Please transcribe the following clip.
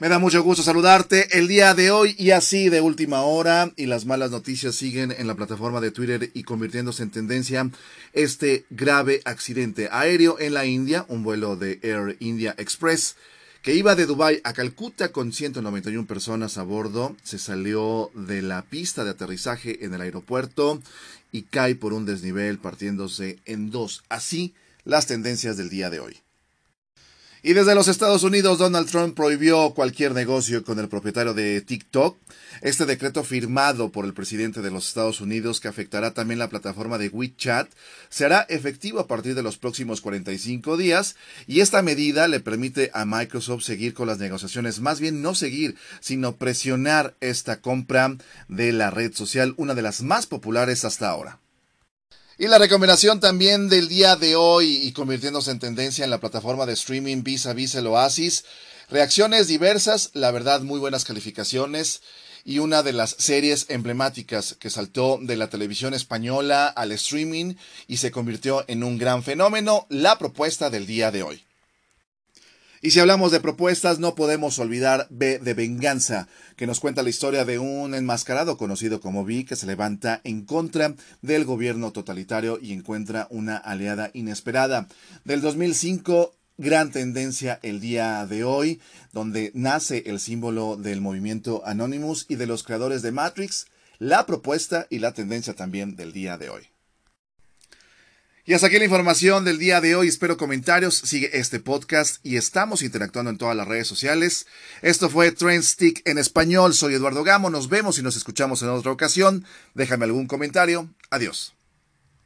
Me da mucho gusto saludarte el día de hoy y así de última hora y las malas noticias siguen en la plataforma de Twitter y convirtiéndose en tendencia este grave accidente aéreo en la India, un vuelo de Air India Express que iba de Dubái a Calcuta con 191 personas a bordo, se salió de la pista de aterrizaje en el aeropuerto y cae por un desnivel partiéndose en dos. Así las tendencias del día de hoy. Y desde los Estados Unidos, Donald Trump prohibió cualquier negocio con el propietario de TikTok. Este decreto firmado por el presidente de los Estados Unidos, que afectará también la plataforma de WeChat, será efectivo a partir de los próximos 45 días y esta medida le permite a Microsoft seguir con las negociaciones, más bien no seguir, sino presionar esta compra de la red social, una de las más populares hasta ahora. Y la recomendación también del día de hoy y convirtiéndose en tendencia en la plataforma de streaming Vis a Vis el Oasis. Reacciones diversas, la verdad muy buenas calificaciones y una de las series emblemáticas que saltó de la televisión española al streaming y se convirtió en un gran fenómeno, la propuesta del día de hoy. Y si hablamos de propuestas, no podemos olvidar B de Venganza, que nos cuenta la historia de un enmascarado conocido como Vi que se levanta en contra del gobierno totalitario y encuentra una aliada inesperada. Del 2005 gran tendencia el día de hoy, donde nace el símbolo del movimiento Anonymous y de los creadores de Matrix, la propuesta y la tendencia también del día de hoy. Y hasta aquí la información del día de hoy. Espero comentarios. Sigue este podcast y estamos interactuando en todas las redes sociales. Esto fue Trend Stick en español. Soy Eduardo Gamo. Nos vemos y nos escuchamos en otra ocasión. Déjame algún comentario. Adiós.